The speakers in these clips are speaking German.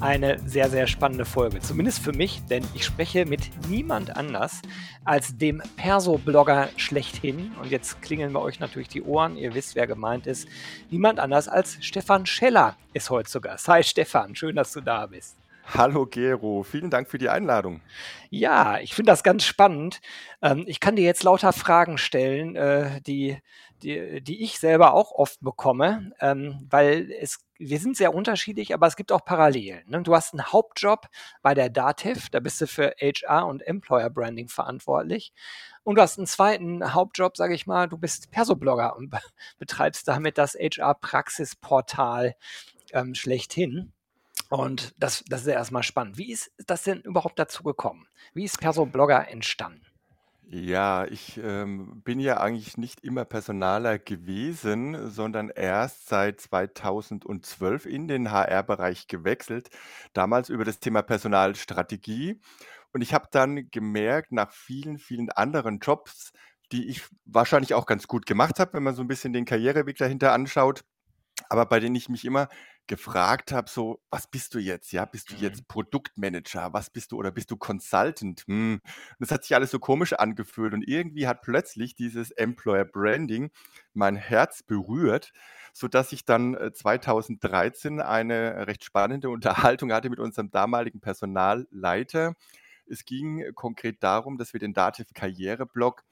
eine sehr, sehr spannende Folge. Zumindest für mich, denn ich spreche mit niemand anders als dem Perso-Blogger schlechthin. Und jetzt klingeln bei euch natürlich die Ohren. Ihr wisst, wer gemeint ist. Niemand anders als Stefan Scheller ist heute zu Gast. Hi Stefan, schön, dass du da bist. Hallo Gero, vielen Dank für die Einladung. Ja, ich finde das ganz spannend. Ähm, ich kann dir jetzt lauter Fragen stellen, äh, die, die, die ich selber auch oft bekomme, ähm, weil es, wir sind sehr unterschiedlich, aber es gibt auch Parallelen. Ne? Du hast einen Hauptjob bei der Dativ, da bist du für HR und Employer Branding verantwortlich. Und du hast einen zweiten Hauptjob, sage ich mal, du bist Persoblogger und betreibst damit das HR-Praxisportal ähm, schlechthin. Und das, das ist ja erstmal spannend. Wie ist das denn überhaupt dazu gekommen? Wie ist Perso-Blogger entstanden? Ja, ich ähm, bin ja eigentlich nicht immer Personaler gewesen, sondern erst seit 2012 in den HR-Bereich gewechselt, damals über das Thema Personalstrategie. Und ich habe dann gemerkt, nach vielen, vielen anderen Jobs, die ich wahrscheinlich auch ganz gut gemacht habe, wenn man so ein bisschen den Karriereweg dahinter anschaut, aber bei denen ich mich immer gefragt habe, so, was bist du jetzt? Ja, bist du jetzt mhm. Produktmanager? Was bist du oder bist du Consultant? Hm. das hat sich alles so komisch angefühlt und irgendwie hat plötzlich dieses Employer Branding mein Herz berührt, sodass ich dann 2013 äh, eine recht spannende Unterhaltung hatte mit unserem damaligen Personalleiter. Es ging konkret darum, dass wir den Dativ Karriereblog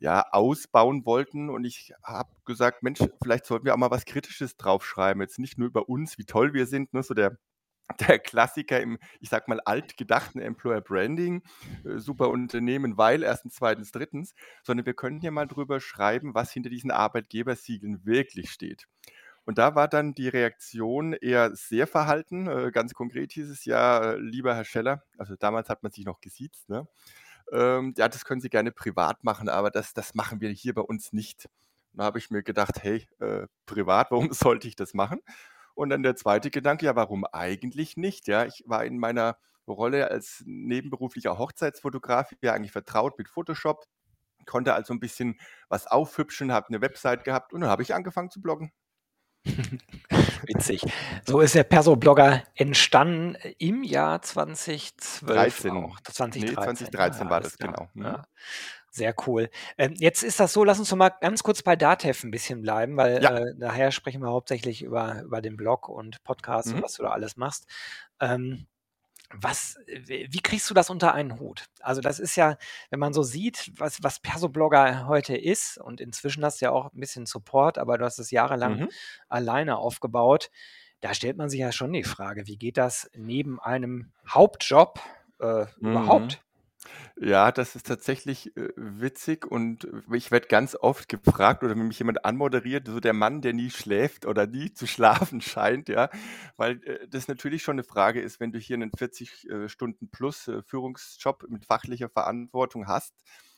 ja, ausbauen wollten. Und ich habe gesagt, Mensch, vielleicht sollten wir auch mal was Kritisches draufschreiben. Jetzt nicht nur über uns, wie toll wir sind, ne? so der, der Klassiker im, ich sag mal, altgedachten Employer Branding, äh, super Unternehmen, weil erstens, zweitens, drittens, sondern wir können hier mal drüber schreiben, was hinter diesen Arbeitgebersiegeln wirklich steht. Und da war dann die Reaktion eher sehr verhalten. Äh, ganz konkret hieß es ja, lieber Herr Scheller, also damals hat man sich noch gesiezt, ne? Ähm, ja, das können Sie gerne privat machen, aber das, das machen wir hier bei uns nicht. Da habe ich mir gedacht, hey, äh, privat, warum sollte ich das machen? Und dann der zweite Gedanke, ja, warum eigentlich nicht? Ja, ich war in meiner Rolle als nebenberuflicher Hochzeitsfotograf ja eigentlich vertraut mit Photoshop, konnte also ein bisschen was aufhübschen, habe eine Website gehabt und dann habe ich angefangen zu bloggen. Witzig. So ist der Perso-Blogger entstanden im Jahr 2012 13. auch. 2013, nee, 2013 ja, war das, genau. Mhm. Ja. Sehr cool. Ähm, jetzt ist das so, lass uns doch mal ganz kurz bei Datev ein bisschen bleiben, weil ja. äh, nachher sprechen wir hauptsächlich über, über den Blog und Podcast mhm. und was du da alles machst. Ähm, was, wie kriegst du das unter einen Hut? Also das ist ja, wenn man so sieht, was, was Perso-Blogger heute ist und inzwischen hast du ja auch ein bisschen Support, aber du hast es jahrelang mhm. alleine aufgebaut, da stellt man sich ja schon die Frage, wie geht das neben einem Hauptjob äh, mhm. überhaupt? Ja, das ist tatsächlich, äh, witzig und ich werde ganz oft gefragt oder wenn mich jemand anmoderiert, so der Mann, der nie schläft oder nie zu schlafen scheint, ja, weil, äh, das natürlich schon eine Frage ist, wenn du hier einen 40, äh, mit fachlicher Verantwortung hast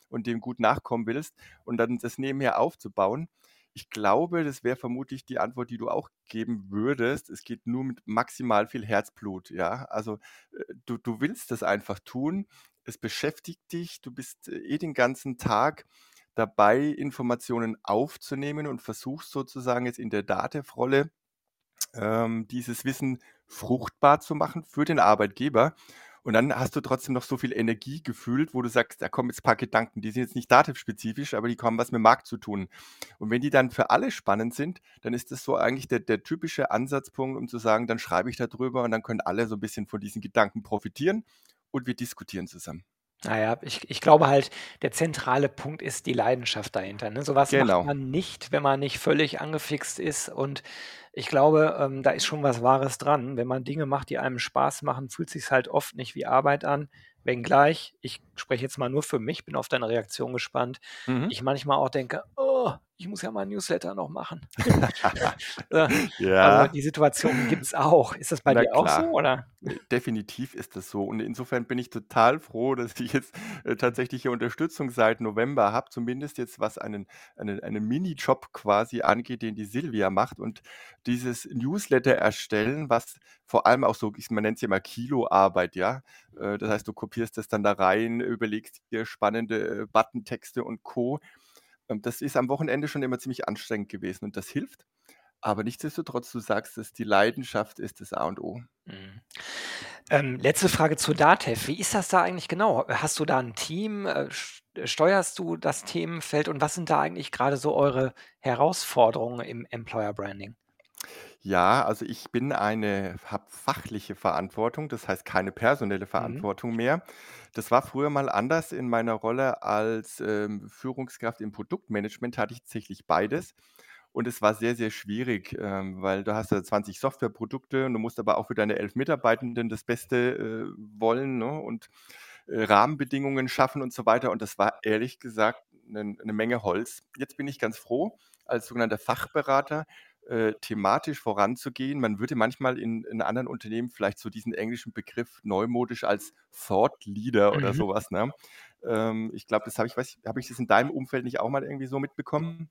und dem gut nachkommen willst und dann das nebenher aufzubauen. Ich glaube, das wäre vermutlich die Antwort, die du auch geben würdest. Es geht nur mit maximal viel Herzblut, ja. Also, du du willst das einfach tun es beschäftigt dich, du bist äh, eh den ganzen Tag dabei, Informationen aufzunehmen und versuchst sozusagen jetzt in der Datev-Rolle ähm, dieses Wissen fruchtbar zu machen für den Arbeitgeber. Und dann hast du trotzdem noch so viel Energie gefühlt, wo du sagst, da kommen jetzt ein paar Gedanken, die sind jetzt nicht dativ-spezifisch, aber die haben was mit Markt zu tun. Und wenn die dann für alle spannend sind, dann ist das so eigentlich der, der typische Ansatzpunkt, um zu sagen, dann schreibe ich darüber und dann können alle so ein bisschen von diesen Gedanken profitieren und wir diskutieren zusammen. Naja, ich, ich glaube halt, der zentrale Punkt ist die Leidenschaft dahinter. Ne? Sowas genau. macht man nicht, wenn man nicht völlig angefixt ist. Und ich glaube, ähm, da ist schon was Wahres dran. Wenn man Dinge macht, die einem Spaß machen, fühlt sich halt oft nicht wie Arbeit an. Wenngleich, ich spreche jetzt mal nur für mich, bin auf deine Reaktion gespannt. Mhm. Ich manchmal auch denke, oh, ich muss ja mal ein Newsletter noch machen. ja. Also die Situation gibt es auch. Ist das bei Na dir klar. auch so? Oder? Definitiv ist das so. Und insofern bin ich total froh, dass ich jetzt äh, tatsächlich hier Unterstützung seit November habe, zumindest jetzt was einen, einen, einen Minijob quasi angeht, den die Silvia macht. Und dieses Newsletter erstellen, was vor allem auch so, man nennt es ja immer Kiloarbeit, ja. Äh, das heißt, du kopierst das dann da rein, überlegst dir spannende äh, Buttentexte und Co. Ähm, das ist am Wochenende schon immer ziemlich anstrengend gewesen und das hilft. Aber nichtsdestotrotz, du sagst es, die Leidenschaft ist das A und O. Mhm. Ähm, letzte Frage zu Datev. Wie ist das da eigentlich genau? Hast du da ein Team? Äh, steuerst du das Themenfeld und was sind da eigentlich gerade so eure Herausforderungen im Employer Branding? Ja, also ich bin eine habe fachliche Verantwortung, das heißt keine personelle Mhm. Verantwortung mehr. Das war früher mal anders. In meiner Rolle als, ähm, Führungskraft im Produktmanagement hatte ich tatsächlich beides und es war sehr, sehr schwierig, ähm, weil du hast ja 20 Softwareprodukte und du musst aber auch für deine 11 Mitarbeitenden das Beste, äh, wollen, ne, und, äh, Rahmenbedingungen schaffen und so weiter und das war ehrlich gesagt eine 'ne Menge Holz. Jetzt bin ich ganz froh als sogenannter Fachberater äh, thematisch voranzugehen. Man würde manchmal in, in anderen Unternehmen vielleicht so diesen englischen Begriff neumodisch als Thought Leader oder mhm. sowas. Ne? Ähm, ich glaube, das habe ich, habe ich das in deinem Umfeld nicht auch mal irgendwie so mitbekommen?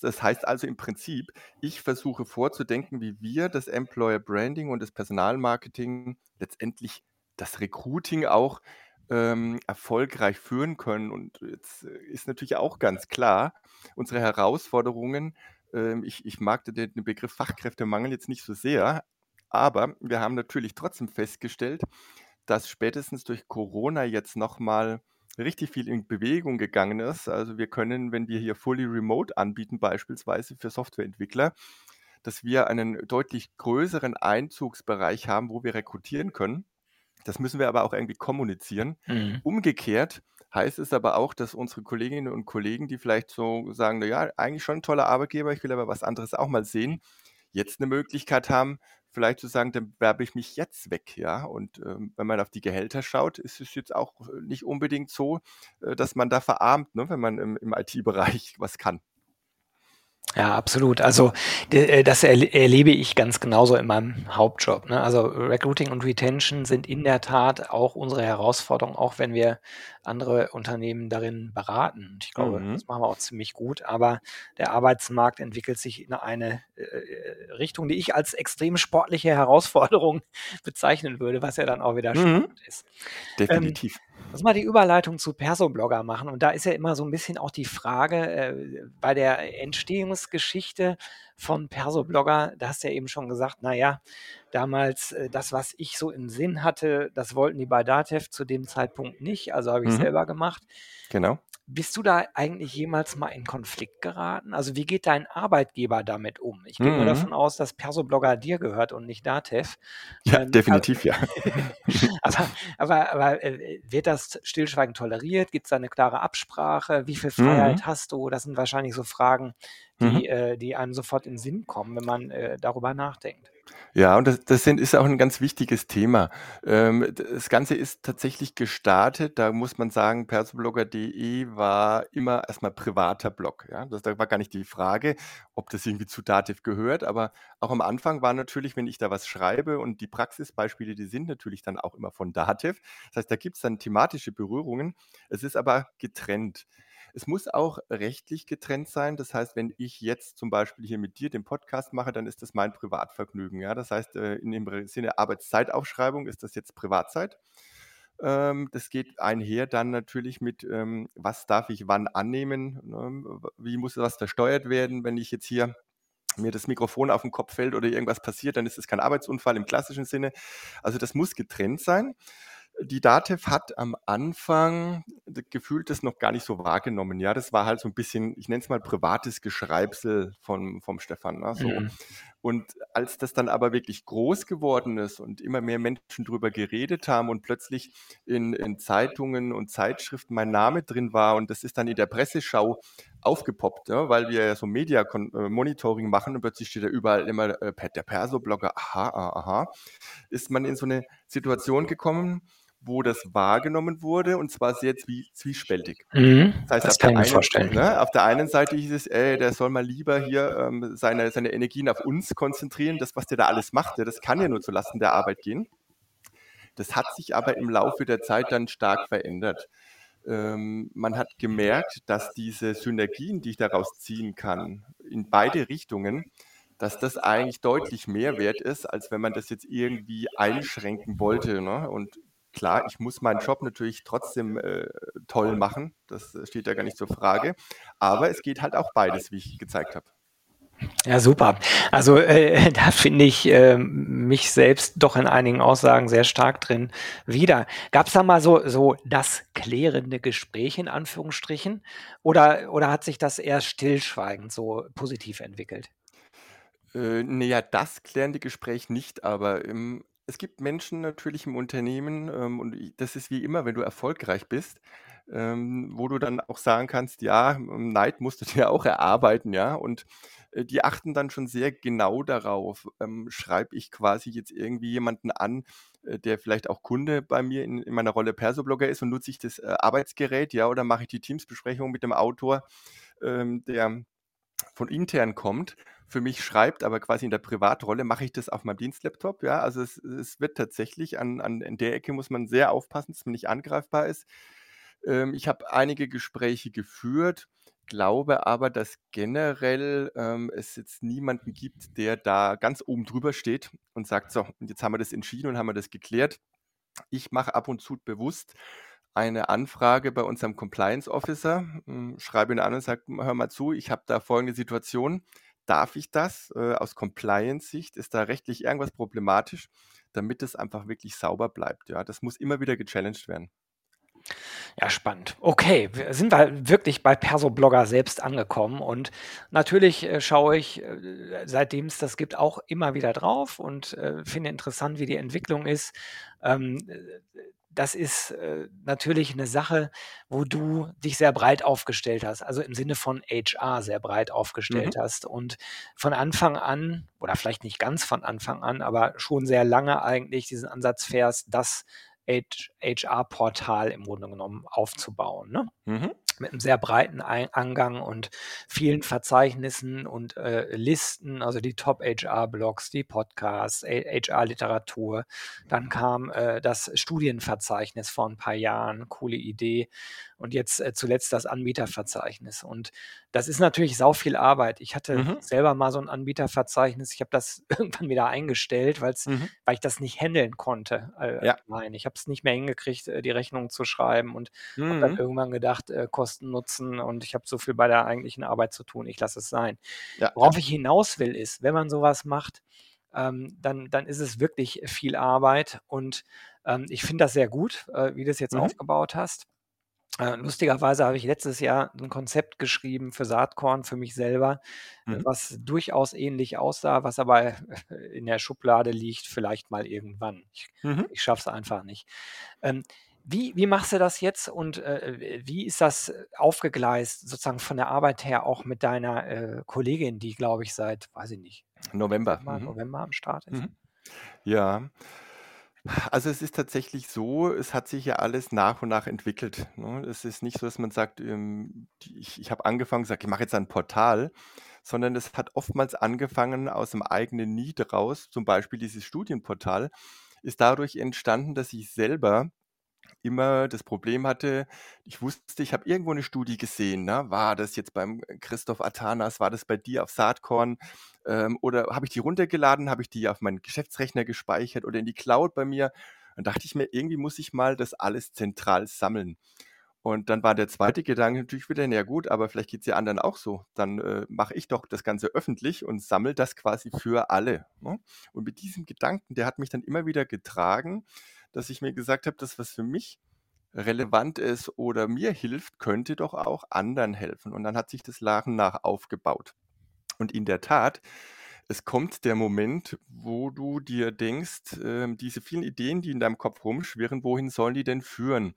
Das heißt also im Prinzip, ich versuche vorzudenken, wie wir das Employer Branding und das Personalmarketing letztendlich das Recruiting auch ähm, erfolgreich führen können. Und jetzt äh, ist natürlich auch ganz klar, unsere Herausforderungen ich, ich mag den, den Begriff Fachkräftemangel jetzt nicht so sehr, aber wir haben natürlich trotzdem festgestellt, dass spätestens durch Corona jetzt nochmal richtig viel in Bewegung gegangen ist. Also wir können, wenn wir hier fully remote anbieten, beispielsweise für Softwareentwickler, dass wir einen deutlich größeren Einzugsbereich haben, wo wir rekrutieren können. Das müssen wir aber auch irgendwie kommunizieren. Mhm. Umgekehrt heißt es aber auch, dass unsere Kolleginnen und Kollegen, die vielleicht so sagen, ja, eigentlich schon ein toller Arbeitgeber, ich will aber was anderes auch mal sehen, jetzt eine Möglichkeit haben, vielleicht zu sagen, dann werbe ich mich jetzt weg, ja. Und ähm, wenn man auf die Gehälter schaut, ist es jetzt auch nicht unbedingt so, äh, dass man da verarmt, ne, wenn man im, im IT-Bereich was kann. Ja, absolut. Also äh, das erlebe ich ganz genauso in meinem Hauptjob. Ne? Also Recruiting und Retention sind in der Tat auch unsere Herausforderung, auch wenn wir andere Unternehmen darin beraten. Und ich glaube, mhm. das machen wir auch ziemlich gut. Aber der Arbeitsmarkt entwickelt sich in eine äh, äh Richtung, die ich als extrem sportliche Herausforderung bezeichnen würde, was ja dann auch wieder mhm. spannend ist. Definitiv. Ähm, Lass mal die Überleitung zu Persoblogger machen. Und da ist ja immer so ein bisschen auch die Frage, äh, bei der Entstehungsgeschichte von Persoblogger, da hast du ja eben schon gesagt, naja, damals äh, das, was ich so im Sinn hatte, das wollten die bei Datev zu dem Zeitpunkt nicht, also habe ich mhm. selber gemacht. Genau. Bist du da eigentlich jemals mal in Konflikt geraten? Also wie geht dein Arbeitgeber damit um? Ich gehe mhm. mal davon aus, dass Persoblogger dir gehört und nicht Datev. Ja, ähm, definitiv, aber, ja. aber, aber, aber äh, wird das stillschweigend toleriert? Gibt es da eine klare Absprache? Wie viel Freiheit mhm. hast du? Das sind wahrscheinlich so Fragen, die, mhm. äh, die einem sofort in den Sinn kommen, wenn man äh, darüber nachdenkt. Ja, und das, das sind, ist auch ein ganz wichtiges Thema. Ähm, das Ganze ist tatsächlich gestartet, da muss man sagen, persoblogger.de war immer erstmal privater Blog. Ja? Das, da war gar nicht die Frage, ob das irgendwie zu Dativ gehört, aber auch am Anfang war natürlich, wenn ich da was schreibe und die Praxisbeispiele, die sind natürlich dann auch immer von Dativ. Das heißt, da gibt es dann thematische Berührungen. Es ist aber getrennt. Es muss auch rechtlich getrennt sein. Das heißt, wenn ich jetzt zum Beispiel hier mit dir den Podcast mache, dann ist das mein Privatvergnügen. Ja? Das heißt, äh, in dem Sinne Arbeitszeitaufschreibung ist das jetzt Privatzeit. Ähm, das geht einher dann natürlich mit, ähm, was darf ich wann annehmen, ne? wie muss was versteuert werden, wenn ich jetzt hier mir das Mikrofon auf den Kopf fällt oder irgendwas passiert, dann ist es kein Arbeitsunfall im klassischen Sinne. Also das muss getrennt sein die DATEV hat am Anfang gefühlt das noch gar nicht so wahrgenommen. Ja, das war halt so ein bisschen, ich nenne es mal privates Geschreibsel von, vom Stefan. Ne? So. Mhm. Und als das dann aber wirklich groß geworden ist und immer mehr Menschen darüber geredet haben und plötzlich in, in Zeitungen und Zeitschriften mein Name drin war und das ist dann in der Presseschau aufgepoppt, ja, weil wir ja so Media-Monitoring machen und plötzlich steht da überall immer äh, der Perso-Blogger, aha, aha, ist man in so eine Situation gekommen, wo das wahrgenommen wurde und zwar sehr zwie zwiespältig. Mhm, Das heißt, das kann ich mir einen, vorstellen. ne, auf der einen Seite hieß es, ey, der soll mal lieber hier ähm, seine, seine Energien auf uns konzentrieren. Das, was der da alles macht, das kann ja nur zulasten der Arbeit gehen. Das hat sich aber im Laufe der Zeit dann stark verändert. Ähm, man hat gemerkt, dass diese Synergien, die ich daraus ziehen kann, in beide Richtungen, dass das eigentlich deutlich mehr wert ist, als wenn man das jetzt irgendwie einschränken wollte. Ne? Und klar, ich muss meinen Job natürlich trotzdem äh, toll machen, das steht ja gar nicht zur Frage, aber es geht halt auch beides, wie ich gezeigt habe. Ja, super. Also äh, da finde ich äh, mich selbst doch in einigen Aussagen sehr stark drin wieder. Gab es da mal so, so das klärende Gespräch in Anführungsstrichen? Oder, oder hat sich das eher stillschweigend so positiv entwickelt? Äh, ne, ja, das klärende Gespräch nicht, aber, ähm, es gibt Menschen natürlich im Unternehmen, ähm, und das ist wie immer, wenn du erfolgreich bist, ähm, wo du dann auch sagen kannst: „Ja, ähm, Neid musst du dir auch erarbeiten“, ja? Und, äh, die achten dann schon sehr genau darauf, ähm, schreibe ich quasi jetzt irgendwie jemanden an, äh, der vielleicht auch Kunde bei mir in in meiner Rolle Persoblogger ist und nutze ich das, äh, Arbeitsgerät, ja, oder mache ich die Teams-Besprechung mit dem Autor, ähm, der von intern kommt, für mich schreibt, aber quasi in der Privatrolle mache ich das auf meinem Dienstlaptop, ja. Also, es es wird tatsächlich an an in der Ecke muss man sehr aufpassen, dass man nicht angreifbar ist. Ähm, ich habe einige Gespräche geführt, glaube aber, dass generell, ähm, es jetzt niemanden gibt, der da ganz oben drüber steht und sagt: „So, jetzt haben wir das entschieden und haben wir das geklärt.“ Ich mache ab und zu bewusst eine Anfrage bei unserem Compliance Officer, hm, schreibe ihn an und sage: „Hör mal zu, ich habe da folgende Situation. Darf ich das? Äh, aus Compliance-Sicht ist da rechtlich irgendwas problematisch?“ Damit es einfach wirklich sauber bleibt, ja. Das muss immer wieder gechallenged werden. Ja, spannend. Okay, sind wir wirklich bei Persoblogger selbst angekommen und natürlich, äh, schaue ich, äh, seitdem es das gibt, auch immer wieder drauf und, finde interessant, wie die Entwicklung ist. Ähm, äh, das ist, äh, natürlich 'ne Sache, wo du dich sehr breit aufgestellt hast, also im Sinne von HR sehr breit aufgestellt Mhm. hast und von Anfang an oder vielleicht nicht ganz von Anfang an, aber schon sehr lange eigentlich diesen Ansatz fährst, das HR-Portal im Grunde genommen aufzubauen, ne? Mhm. Mit 'nem sehr breiten Ei Angang und vielen Verzeichnissen und, äh, Listen, also die Top-HR-Blogs, die Podcasts, HR-Literatur. Dann kam, äh, das Studienverzeichnis vor 'n paar Jahren, coole Idee. Und jetzt, äh, zuletzt das Anbieterverzeichnis. Und das ist natürlich sau viel Arbeit. Ich hatte Mhm. selber mal so 'n Anbieterverzeichnis. Ich habe das irgendwann wieder eingestellt, weil's Mhm. weil ich das nicht händeln konnte, äh, Ja. alleine. Ich habe es nicht mehr hingekriegt, äh, die Rechnungen zu schreiben und habe dann Mhm. irgendwann gedacht, äh, Kosten Nutzen und ich habe so viel bei der eigentlichen Arbeit zu tun, ich lasse es sein. Ja. Worauf ich hinaus will, ist, wenn man so was macht, ähm, dann dann ist es wirklich viel Arbeit und, ähm, ich finde das sehr gut, äh, wie du's jetzt Mhm. aufgebaut hast. Äh, lustigerweise habe ich letztes Jahr 'n Konzept geschrieben für Saatkorn für mich selber, äh, Mhm. was durchaus ähnlich aussah, was aber in der Schublade liegt, vielleicht mal irgendwann. Ich Mhm. ich schaffe es einfach nicht. Ähm, wie wie machst du das jetzt und, äh, wie ist das aufgegleist sozusagen von der Arbeit her auch mit deiner, äh, Kollegin, die, glaube ich, seit, weiß ich nicht, November. Dezember, Mhm. November am Start ist? Mhm. Ja. Also, es ist tatsächlich so, es hat sich ja alles nach und nach entwickelt, ne? Es ist nicht so, dass man sagt, ähm, ich ich habe angefangen, gesagt: „Ich mache jetzt ein Portal“, sondern es hat oftmals angefangen aus 'nem eigenen Need raus. Zum Beispiel dieses Studienportal ist dadurch entstanden, dass ich selber immer das Problem hatte, ich wusste, ich habe irgendwo 'ne Studie gesehen, ne? War das jetzt beim Christoph Atanas? War das bei dir auf Saatkorn? Ähm, oder habe ich die runtergeladen? Habe ich die auf meinen Geschäftsrechner gespeichert oder in die Cloud bei mir? Dann dachte ich mir: „Irgendwie muss ich mal das alles zentral sammeln.“ Und dann war der 2. Gedanke natürlich wieder: „Na ja gut, aber vielleicht geht's ja anderen auch so. Dann, äh, mache ich doch das Ganze öffentlich und sammle das quasi für alle“, ne? Und mit diesem Gedanken, der hat mich dann immer wieder getragen, dass ich mir gesagt habe: „Das, was für mich relevant ist oder mir hilft, könnte doch auch anderen helfen.“ Und dann hat sich das nach und nach aufgebaut. Und in der Tat, es kommt der Moment, wo du dir denkst, ähm, diese vielen Ideen, die in deinem Kopf rumschwirren, wohin sollen die denn führen?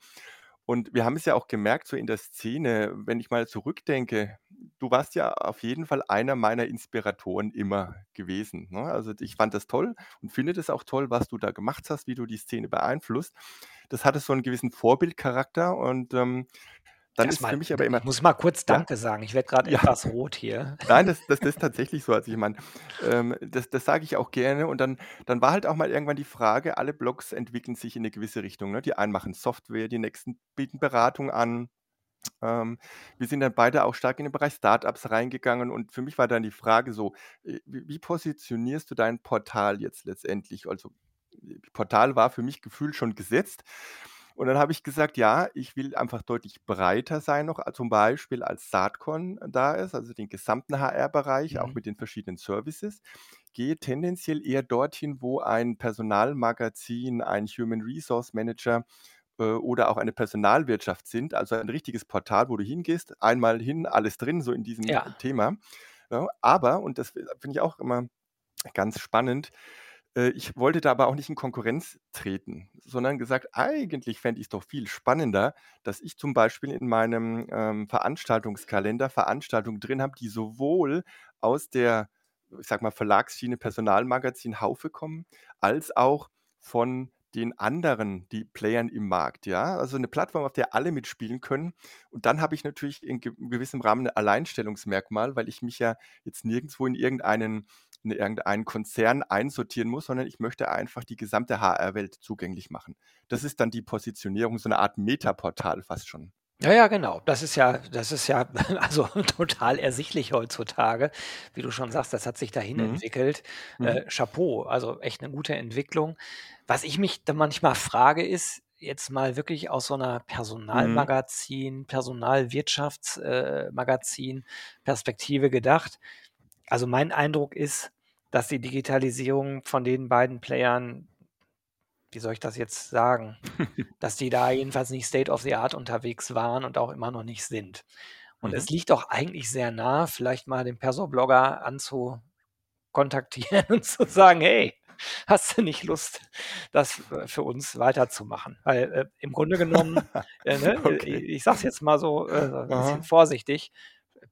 Und wir haben es ja auch gemerkt so in der Szene, wenn ich mal zurückdenke, du warst ja auf jeden Fall einer meiner Inspiratoren immer gewesen, ne? Also, ich fand das toll und finde das auch toll, was du da gemacht hast, wie du die Szene beeinflusst. das hatte so einen gewissen Vorbildcharakter und, ähm, dann ist Erst für mich aber ich immer muss mal kurz ja? Danke sagen. Ich werde gerade Ja. etwas rot hier. Nein, das das das ist tatsächlich so. Also, ich meine, ähm, das das sage ich auch gerne und dann dann war halt auch mal irgendwann die Frage, alle Blogs entwickeln sich in 'ne gewisse Richtung, ne? Die einen machen Software, die nächsten bieten Beratung an. Ähm, wir sind dann beide auch stark in den Bereich Start-ups reingegangen und für mich war dann die Frage so, äh, wie wie positionierst du dein Portal jetzt letztendlich? Also, Portal war für mich gefühlt schon gesetzt. Und dann habe ich gesagt: „Ja, ich will einfach deutlich breiter sein noch, a zum Beispiel als Saatkorn da ist, also den gesamten HR-Bereich, auch Mhm. mit den verschiedenen Services. Gehe tendenziell eher dorthin, wo ein Personalmagazin, ein Human Resource Manager, äh, oder auch eine Personalwirtschaft sind, also ein richtiges Portal, wo du hingehst, einmal hin, alles drin, so in diesem Ja. Thema, ne? Aber, und das, äh, finde ich auch immer ganz spannend, äh, ich wollte da aber auch nicht in Konkurrenz treten, sondern gesagt: „Eigentlich fände ich's doch viel spannender, dass ich zum Beispiel in meinem, ähm, Veranstaltungskalender Veranstaltungen drin habe, die sowohl aus der, ich sage mal, Verlagsschiene Personalmagazin Haufe kommen, als auch von den anderen, die Playern im Markt, ja? Also 'ne Plattform, auf der alle mitspielen können. Und dann habe ich natürlich in ge gewissem Rahmen 'n Alleinstellungsmerkmal, weil ich mich ja jetzt nirgendswo in irgendeinen in irgendeinen Konzern einsortieren muss, sondern ich möchte einfach die gesamte HR-Welt zugänglich machen. Das ist dann die Positionierung, so 'ne Art Metaportal fast schon. Ja, ja, genau. Das ist ja das ist ja also total ersichtlich heutzutage. Wie du schon sagst, das hat sich dahin Mhm. entwickelt. Mhm. Äh, Chapeau, also echt 'ne gute Entwicklung. Was ich mich dann manchmal frage, ist jetzt mal wirklich aus so 'ner Mhm. Personalmagazin Personalwirtschafts äh, Magazin-Perspektive gedacht. Also, mein Eindruck ist, dass die Digitalisierung von den beiden Playern wie soll ich das jetzt sagen, dass die da jedenfalls nicht State of the Art unterwegs waren und auch immer noch nicht sind. Und Mhm. es liegt doch eigentlich sehr nah, vielleicht mal den Perso-Blogger anzukontaktieren und zu sagen: „Hey, hast du nicht Lust, das, äh, für uns weiterzumachen?“ Weil, äh, im Grunde genommen, äh, ne, Okay. i ich sage es jetzt mal so, äh, 'n bisschen vorsichtig,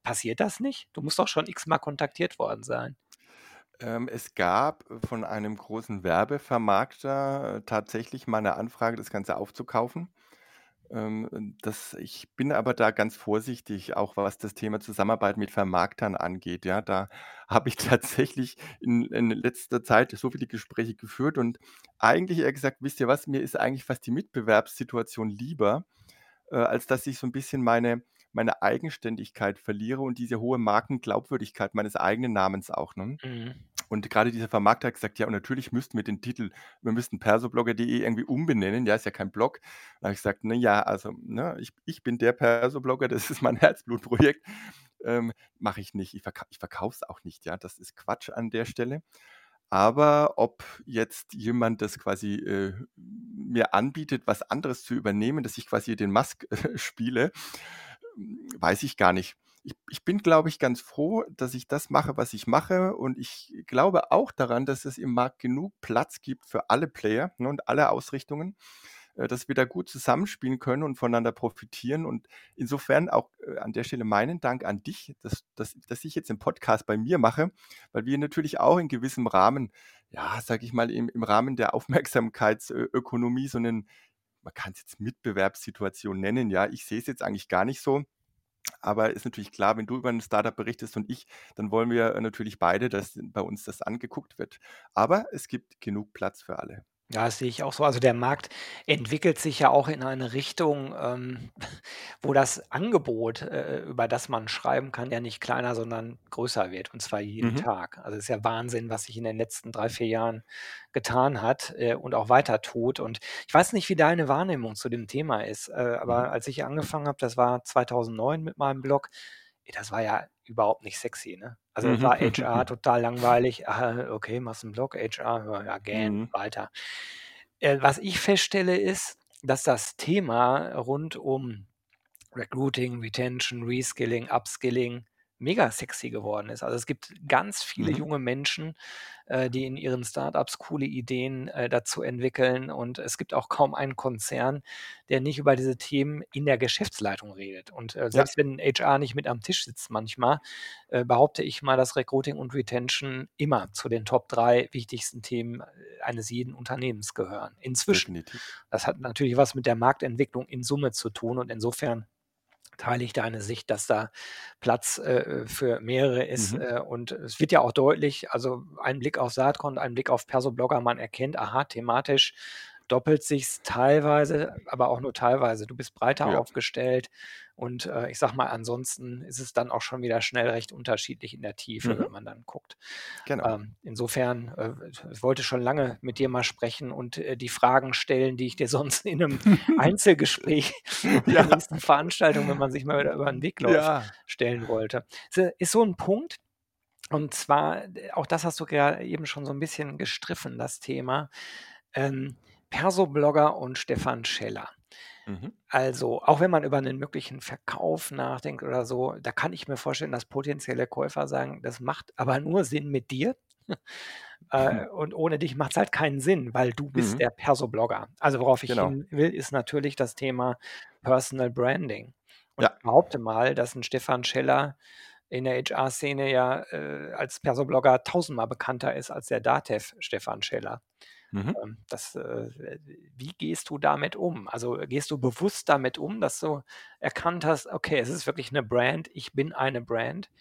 passiert das nicht? Du musst doch schon x-mal kontaktiert worden sein. Ähm, es gab von einem großen Werbevermarkter tatsächlich mal 'ne Anfrage, das Ganze aufzukaufen. Ähm, das ich bin aber da ganz vorsichtig, auch was das Thema Zusammenarbeit mit Vermarktern angeht, ja? Da habe ich tatsächlich in in letzter Zeit so viele Gespräche geführt und eigentlich eher gesagt: „Wisst ihr was, mir ist eigentlich fast die Mitbewerbssituation lieber, äh, als dass ich so 'n bisschen meine meine Eigenständigkeit verliere und diese hohe Markenglaubwürdigkeit meines eigenen Namens auch“, ne? Mhm. Und grade dieser Vermarkter hat gesagt: „Ja, und natürlich müssten wir den Titel wir müssten persoblogger.de irgendwie umbenennen, ja, ist ja kein Blog.“ Da habe ich gesagt: „Na ja, also, ne, ich ich bin der Persoblogger, das ist mein Herzblutprojekt, ähm, mache ich nicht. Ich verkau ich verkaufe es auch nicht, ja, das ist Quatsch an der Stelle.“ Aber ob jetzt jemand das quasi, äh, mir anbietet, was anderes zu übernehmen, dass ich quasi den Musk spiele, weiß ich gar nicht. Ich ich bin, glaube ich, ganz froh, dass ich das mache, was ich mache und ich glaube auch daran, dass es im Markt genug Platz gibt für alle Player, ne, und alle Ausrichtungen, äh, dass wir da gut zusammenspielen können und voneinander profitieren und insofern auch, äh, an der Stelle meinen Dank an dich, dass dass dass ich jetzt den Podcast bei mir mache, weil wir natürlich auch in gewissem Rahmen, ja, sage ich mal, im im Rahmen der Aufmerksamkeitsökonomie so 'nen man kann's jetzt Mitbewerbssituation nennen, ja? Ich sehe es jetzt eigentlich gar nicht so. Aber ist natürlich klar, wenn du über 'n Start-up berichtest und ich, dann wollen wir natürlich beide, dass bei uns das angeguckt wird. Aber es gibt genug Platz für alle. Ja, das sehe ich auch so. Also, der Markt entwickelt sich ja auch in eine Richtung, ähm, wo das Angebot, äh, über das man schreiben kann, ja nicht kleiner, sondern größer wird und zwar jeden Mhm. Tag. Also, ist ja Wahnsinn, was sich in den letzten 3, 4 Jahren getan hat, äh, und auch weiter tut. Und ich weiß nicht, wie deine Wahrnehmung zu dem Thema ist, äh, Mhm. aber als ich angefangen habe, das war 2009 mit meinem Blog, das war ja überhaupt nicht sexy, ne? Also, Mhm. war HR total langweilig. „Ah, okay, machst 'n Blog, HR, ja, gähn, Mhm. weiter.“ Äh, was ich feststelle, ist, dass das Thema rund um Recruiting, Retention, Reskilling, Upskilling mega sexy geworden ist. Also es gibt ganz viele Mhm. junge Menschen, äh, die in ihren Startups coole Ideen äh, dazu entwickeln und es gibt auch kaum einen Konzern, der nicht über diese Themen in der Geschäftsleitung redet. Und äh, Ja. selbst wenn HR nicht mit am Tisch sitzt manchmal, äh, behaupte ich mal, dass Recruiting und Retention immer zu den Top 3 wichtigsten Themen äh, eines jeden Unternehmens gehören. Inzwischen. Definitiv. Das hat natürlich was mit der Marktentwicklung in Summe zu tun und insofern teile ich deine Sicht, dass da Platz äh, für mehrere ist. Mhm. Äh, und es wird ja auch deutlich, also ein Blick auf Saatkorn, ein Blick auf Persoblogger, man erkennt, aha, thematisch doppelt sich's teilweise, aber auch nur teilweise. Du bist breiter Ja. aufgestellt und äh, ich sag mal, ansonsten ist es dann auch schon wieder schnell recht unterschiedlich in der Tiefe, Mhm. wenn man dann guckt. Genau. Ähm, insofern, äh, ich wollte schon lange mit dir mal sprechen und äh, die Fragen stellen, die ich dir sonst in einem Einzelgespräch bei der Ja. nächsten Veranstaltung, wenn man sich mal wieder über den Weg läuft, Ja. stellen wollte. Es ist so ein Punkt, und zwar, äh, auch das hast du gerade eben schon so ein bisschen gestriffen, das Thema, ähm, Persoblogger und Stefan Scheller. Mhm. Also, auch wenn man über einen möglichen Verkauf nachdenkt oder so, da kann ich mir vorstellen, dass potenzielle Käufer sagen: „Das macht aber nur Sinn mit dir, äh, und ohne dich macht's halt keinen Sinn, weil du bist Mhm. der Persoblogger.“ Also, worauf ich Genau. hin will, ist natürlich das Thema Personal Branding. Und Ja. ich behaupte mal, dass 'n Stefan Scheller in der HR-Szene ja, äh, als Persoblogger tausendmal bekannter ist als der Datev Stefan Scheller. Mhm. Ähm, das, äh wie gehst du damit um? Also, gehst du bewusst damit um, dass du erkannt hast: „Okay, es ist wirklich 'ne Brand, ich bin eine Brand“?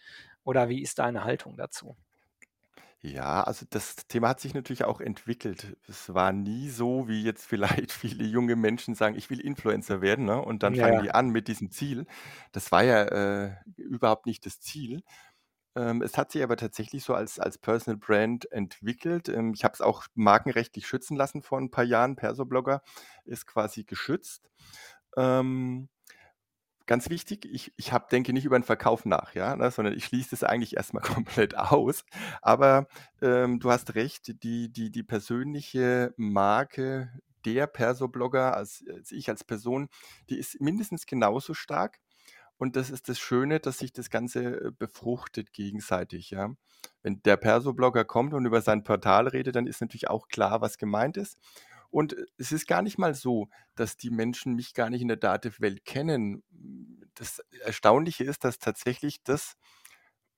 Oder wie ist deine Haltung dazu? Ja, also das Thema hat sich natürlich auch entwickelt. Es war nie so, wie jetzt vielleicht viele junge Menschen sagen: „Ich will Influencer werden“, ne? Und dann fangen Ja. die an mit diesem Ziel. Das war ja, äh, überhaupt nicht das Ziel. Ähm, es hat sich aber tatsächlich so als als Personal Brand entwickelt. Ähm, ich habe es auch markenrechtlich schützen lassen vor 'n paar Jahren. Persoblogger ist quasi geschützt. Ähm, ganz wichtig, ich ich habe denke nicht über 'n Verkauf nach, ja, ne, sondern ich schließe das eigentlich erst mal komplett aus. Aber, ähm, du hast recht, die die die persönliche Marke der Persoblogger als als ich als Person, die ist mindestens genauso stark. Und das ist das Schöne, dass sich das Ganze, äh, befruchtet gegenseitig, ja. Wenn der Persoblogger kommt und über sein Portal redet, dann ist natürlich auch klar, was gemeint ist. Und, äh, es ist gar nicht mal so, dass die Menschen mich gar nicht in der Datev-Welt kennen. Das Erstaunliche ist, dass tatsächlich das,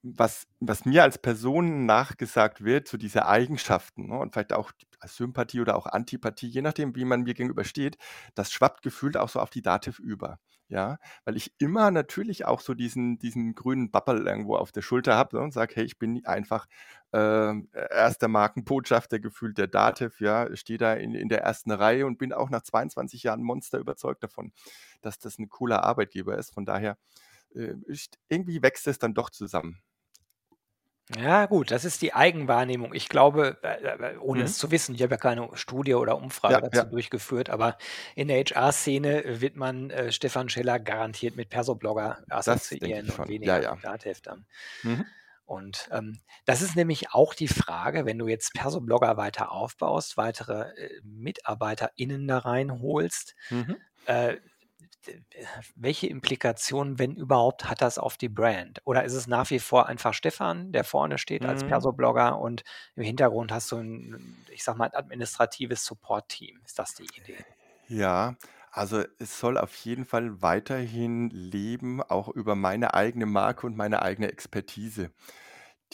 was was mir als Person nachgesagt wird, so diese Eigenschaften, ne, und vielleicht auch Sympathie oder auch Antipathie, je nachdem, wie man mir gegenübersteht, das schwappt gefühlt auch so auf die Datev über, ja? Weil ich immer natürlich auch so diesen diesen grünen Bappel irgendwo auf der Schulter habe, ne, und sage: „Hey, ich bin einfach, e erster Markenbotschafter gefühlt der Datev, ja, stehe da in in der ersten Reihe und bin auch nach 22 Jahren Monster überzeugt davon, dass das 'n cooler Arbeitgeber ist.“ Von daher, äh, irgendwie wächst es dann doch zusammen. Ja gut, das ist die Eigenwahrnehmung. Ich glaube, äh, äh, ohne Mhm. es zu wissen, ich habe ja keine Studie oder Umfrage Ja, dazu ja. durchgeführt, aber in der HR-Szene wird man, äh, Stefan Scheller garantiert mit Persoblogger assoziieren und weniger Ja, mit ja. Mhm. Und, ähm, das ist nämlich auch die Frage, wenn du jetzt Persoblogger weiter aufbaust, weitere, äh, MitarbeiterInnen da reinholst, Mhm. äh, äh, welche Implikationen, wenn überhaupt, hat das auf die Brand? Oder ist es nach wie vor einfach Stefan, der vorne steht als Mhm. Persoblogger und im Hintergrund hast du 'n 'n, ich sage mal, ein administratives Support-Team? Ist das die Idee? Ja, also es soll auf jeden Fall weiterhin leben, auch über meine eigene Marke und meine eigene Expertise.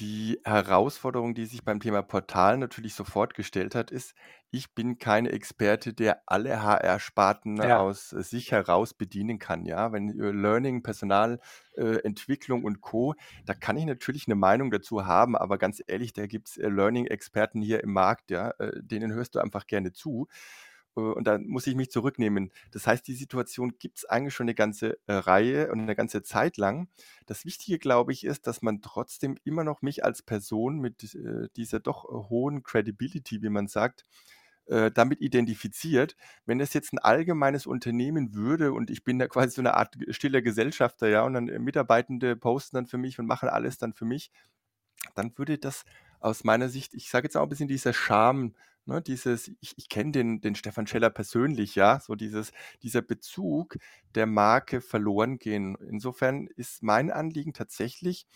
Die Herausforderung, die sich beim Thema Portal natürlich sofort gestellt hat, ist, ich bin kein Experte, der alle HR-Sparten Ja. aus sich heraus bedienen kann, ja? Wenn, äh, Learning, Personal äh, Entwicklung und Co., da kann ich natürlich 'ne Meinung dazu haben, aber ganz ehrlich, da gibt's, äh, Learning-Experten hier im Markt, ja, äh, denen hörst du einfach gerne zu. Äh, und dann muss ich mich zurücknehmen. Das heißt, die Situation gibt's eigentlich schon 'ne ganze, äh, Reihe und 'ne ganze Zeit lang. Das Wichtige, glaube ich, ist, dass man trotzdem immer noch mich als Person mit, äh, dieser doch hohen Credibility, wie man sagt, damit identifiziert. Wenn das jetzt 'n allgemeines Unternehmen würde und ich bin da quasi so 'ne Art stiller Gesellschafter, ja, und dann Mitarbeitende posten dann für mich und machen alles dann für mich, dann würde das aus meiner Sicht ich sage jetzt auch 'n bisschen dieser Charme Ne, dieses, ich, ich kenne den, den Stefan Scheller persönlich, ja, so dieses, dieser Bezug der Marke verloren gehen. Insofern ist mein Anliegen tatsächlich,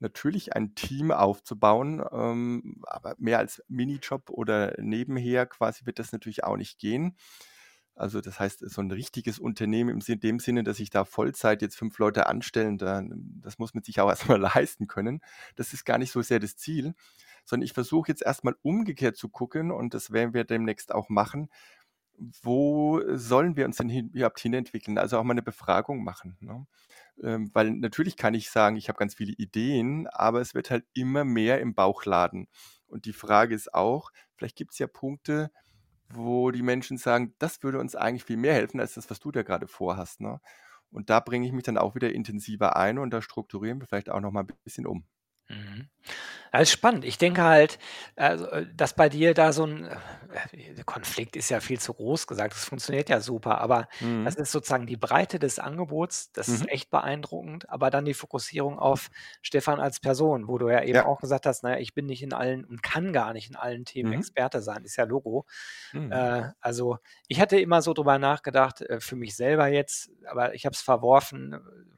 natürlich ein Team aufzubauen, ähm, aber mehr als Minijob oder nebenher quasi wird das natürlich auch nicht gehen. Also das heißt, so ein richtiges Unternehmen im dem Sinne, dass ich da Vollzeit jetzt fünf Leute anstellen, da, das muss man sich auch erstmal leisten können. Das ist gar nicht so sehr das Ziel, sondern ich versuche jetzt erstmal umgekehrt zu gucken und das werden wir demnächst auch machen. Wo sollen wir uns denn hin, überhaupt hinentwickeln? Also auch mal eine Befragung machen. Ne? Ähm, weil natürlich kann ich sagen, ich habe ganz viele Ideen, aber es wird halt immer mehr im Bauch laden. Und die Frage ist auch, vielleicht gibt es ja Punkte, wo die Menschen sagen, das würde uns eigentlich viel mehr helfen als das, was du da gerade vorhast. Ne? Und da bringe ich mich dann auch wieder intensiver ein und da strukturieren wir vielleicht auch noch mal ein bisschen um. Mhm. Das ist spannend. Ich denke halt, also, äh, dass bei dir da so ein äh, Konflikt ist ja viel zu groß gesagt, das funktioniert ja super, aber das ist sozusagen die Breite des Angebots, das ist Mhm. echt beeindruckend, aber dann die Fokussierung auf Stefan als Person, wo du ja eben Ja. auch gesagt hast: „Na ja, ich bin nicht in allen und kann gar nicht in allen Themen Mhm. Experte sein“, ist ja Logo. Mhm. Äh, also, ich hatte immer so drüber nachgedacht, für mich selber jetzt, aber ich habe es verworfen,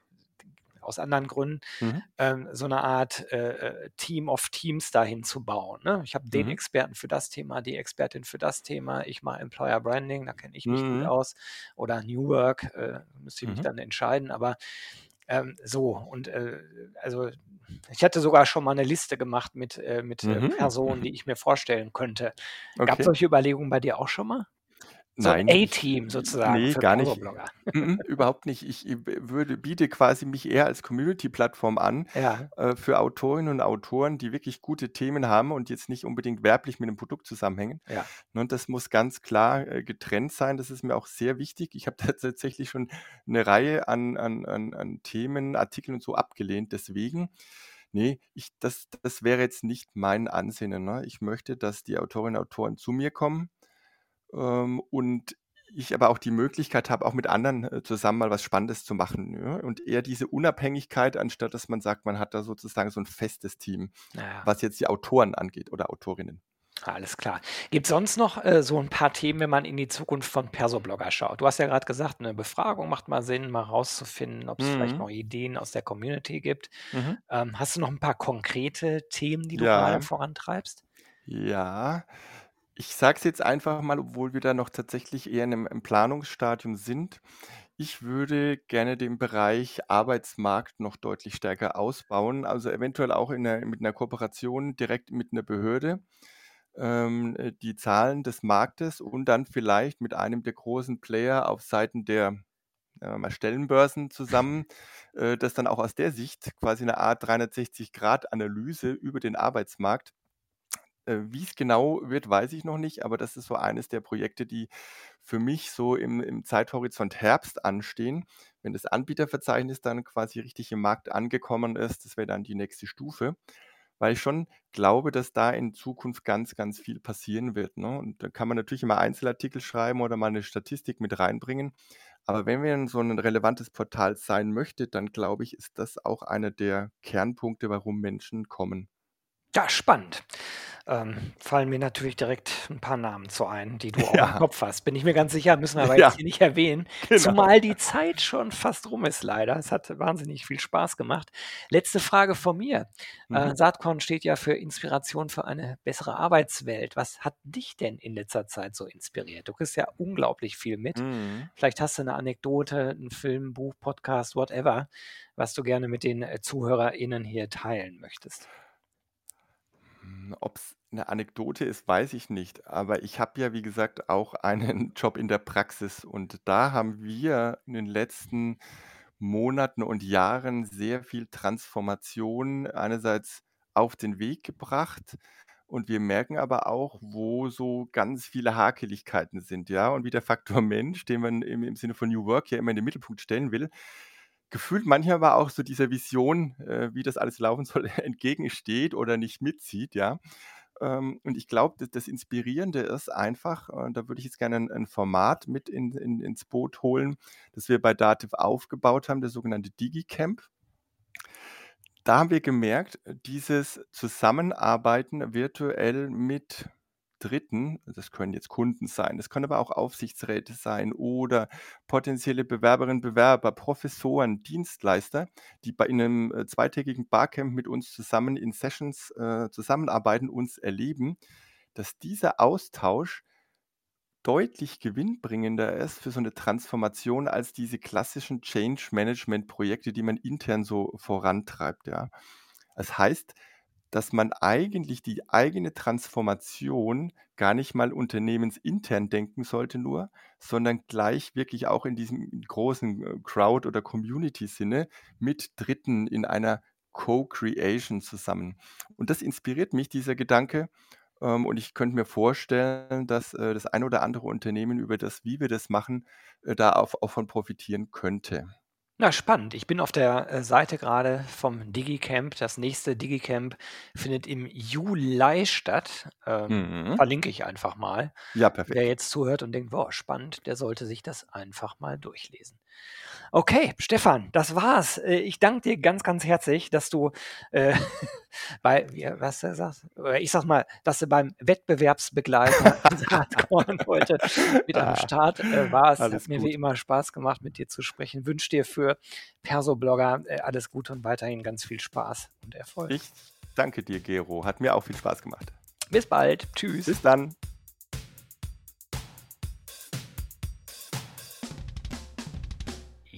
aus anderen Gründen, Mhm. ähm, so eine Art, äh, äh, Team of Teams dahin zu bauen, ne? Ich habe den Mhm. Experten für das Thema, die Expertin für das Thema. Ich mache Employer Branding, da kenne ich mich gut Mhm. aus oder New Work, äh, müsste ich mich Mhm. dann entscheiden, aber, ähm, so und, äh, also, ich hatte sogar schon mal 'ne Liste gemacht mit, äh mit, äh, Mhm. Personen, Mhm. die ich mir vorstellen könnte. Okay. solche Überlegungen bei dir auch schon mal? So 'n Nein, ich A-Team sozusagen ne, für gar nicht. Mhm, überhaupt nicht. Ich, würde biete quasi mich eher als Community-Plattform an, Ja. äh, für Autorinnen und Autoren, die wirklich gute Themen haben und jetzt nicht unbedingt werblich mit 'nem Produkt zusammenhängen. Ja. Ne, und das muss ganz klar, äh, getrennt sein. Das ist mir auch sehr wichtig. Ich habe da tatsächlich schon 'ne Reihe an an an an Themen, Artikeln und so abgelehnt. Deswegen, ne, ich das das wäre jetzt nicht mein Ansinnen, ne? Ich möchte, dass die Autorinnen und Autoren zu mir kommen, ähm, und ich aber auch die Möglichkeit habe, auch mit anderen, äh, zusammen mal was Spannendes zu machen, ne? Und eher diese Unabhängigkeit, anstatt dass man sagt, man hat da sozusagen so 'n festes Team, Ja. was jetzt die Autoren angeht oder Autorinnen. Alles klar. Gibt's sonst noch, äh, so 'n paar Themen, wenn man in die Zukunft von Persoblogger schaut? Du hast ja grad gesagt, 'ne Befragung macht mal Sinn, mal rauszufinden, ob's vielleicht Mhm. noch Ideen aus der Community gibt. Mhm. Ähm, hast du noch 'n paar konkrete Themen, die du Ja. vorantreibst? Ja. Ich sage es jetzt einfach mal, obwohl wir da noch tatsächlich eher in 'nem im Planungsstadium sind. Ich würde gerne den Bereich Arbeitsmarkt noch deutlich stärker ausbauen, also eventuell auch in 'ner mit 'ner Kooperation direkt mit 'ner Behörde, ähm, äh, die Zahlen des Marktes und dann vielleicht mit einem der großen Player auf Seiten der, sagen Stellenbörsen zusammen, äh, das dann auch aus der Sicht quasi 'ne Art 360-Grad-Analyse über den Arbeitsmarkt. Äh, wie's genau wird, weiß ich noch nicht, aber das ist so eines der Projekte, die für mich so im im Zeithorizont Herbst anstehen. Wenn das Anbieterverzeichnis dann quasi richtig im Markt angekommen ist, das wäre dann die nächste Stufe, weil ich schon glaube, dass da in Zukunft ganz, ganz viel passieren wird, ne? Und da kann man natürlich immer Einzelartikel schreiben oder mal 'ne Statistik mit reinbringen. Aber wenn man so 'nen relevantes Portal sein möchte, dann glaube ich, ist das auch einer der Kernpunkte, warum Menschen kommen. Ja, spannend. Ähm, fallen mir natürlich direkt 'n paar Namen zu ein, die du auch im Ja. Kopf hast. Bin ich mir ganz sicher, müssen wir aber Ja. jetzt hier nicht erwähnen, Genau. zumal die Zeit schon fast rum ist leider. Es hat wahnsinnig viel Spaß gemacht. Letzte Frage von mir. Äh, Mhm. Saatkorn steht ja für Inspiration für eine bessere Arbeitswelt. Was hat dich denn in letzter Zeit so inspiriert? Du kriegst ja unglaublich viel mit. Mhm. Vielleicht hast du 'ne Anekdote, 'n Film, Buch, Podcast, whatever, was du gerne mit den, äh, ZuhörerInnen hier teilen möchtest. Hm, ob's 'ne Anekdote ist, weiß ich nicht, aber ich habe ja, wie gesagt, auch einen Job in der Praxis. Und da haben wir in den letzten Monaten und Jahren sehr viel Transformation einerseits auf den Weg gebracht. Und wir merken aber auch, wo so ganz viele Hakeligkeiten sind, ja? Und wie der Faktor Mensch, den man im im Sinne von New Work ja immer in den Mittelpunkt stellen will, gefühlt manchmal aber auch so dieser Vision, äh, wie das alles laufen soll, entgegensteht oder nicht mitzieht, ja? Ähm, und ich glaube, d das Inspirierende ist einfach, äh, da würde ich jetzt gerne 'n 'n Format mit in in ins Boot holen, das wir bei Dativ aufgebaut haben, das sogenannte DigiCamp. Da haben wir gemerkt, dieses Zusammenarbeiten virtuell mit Dritten, das können jetzt Kunden sein, das können aber auch Aufsichtsräte sein oder potenzielle Bewerberinnen, Bewerber, Professoren, Dienstleister, die bei einem äh, zweitägigen Barcamp mit uns zusammen in Sessions äh, zusammenarbeiten, uns erleben, dass dieser Austausch deutlich gewinnbringender ist für so eine Transformation als diese klassischen Change-Management-Projekte, die man intern so vorantreibt, ja. Das heißt, dass man eigentlich die eigene Transformation gar nicht mal unternehmensintern denken sollte nur, sondern gleich wirklich auch in diesem großen äh, Crowd oder Community-Sinne mit Dritten in einer Co-Creation zusammen. Und das inspiriert mich, dieser Gedanke, ähm, und ich könnte mir vorstellen, dass, äh, das ein oder andere Unternehmen über das, wie wir das machen, äh, da auch auch von profitieren könnte. Na, spannend. Ich bin auf der äh, Seite gerade vom DigiCamp. Das nächste DigiCamp findet im Juli statt. Ähm, Mhm. verlinke ich einfach mal. Ja, Wer perfekt. jetzt zuhört und denkt, boah, spannend, der sollte sich das einfach mal durchlesen. Okay, Stefan, das war's. Äh, Ich danke dir ganz, ganz herzlich, dass du äh, bei, wie, was du sagst, ich sag mal, dass du beim Wettbewerbsbegleiter heute mit am Ah, Start äh, warst. Hat mir wie gut. immer Spaß gemacht, mit dir zu sprechen. Wünsche dir für Perso-Blogger äh, alles Gute und weiterhin ganz viel Spaß und Erfolg. Ich danke dir, Gero. Hat mir auch viel Spaß gemacht. Bis bald. Tschüss. Bis dann.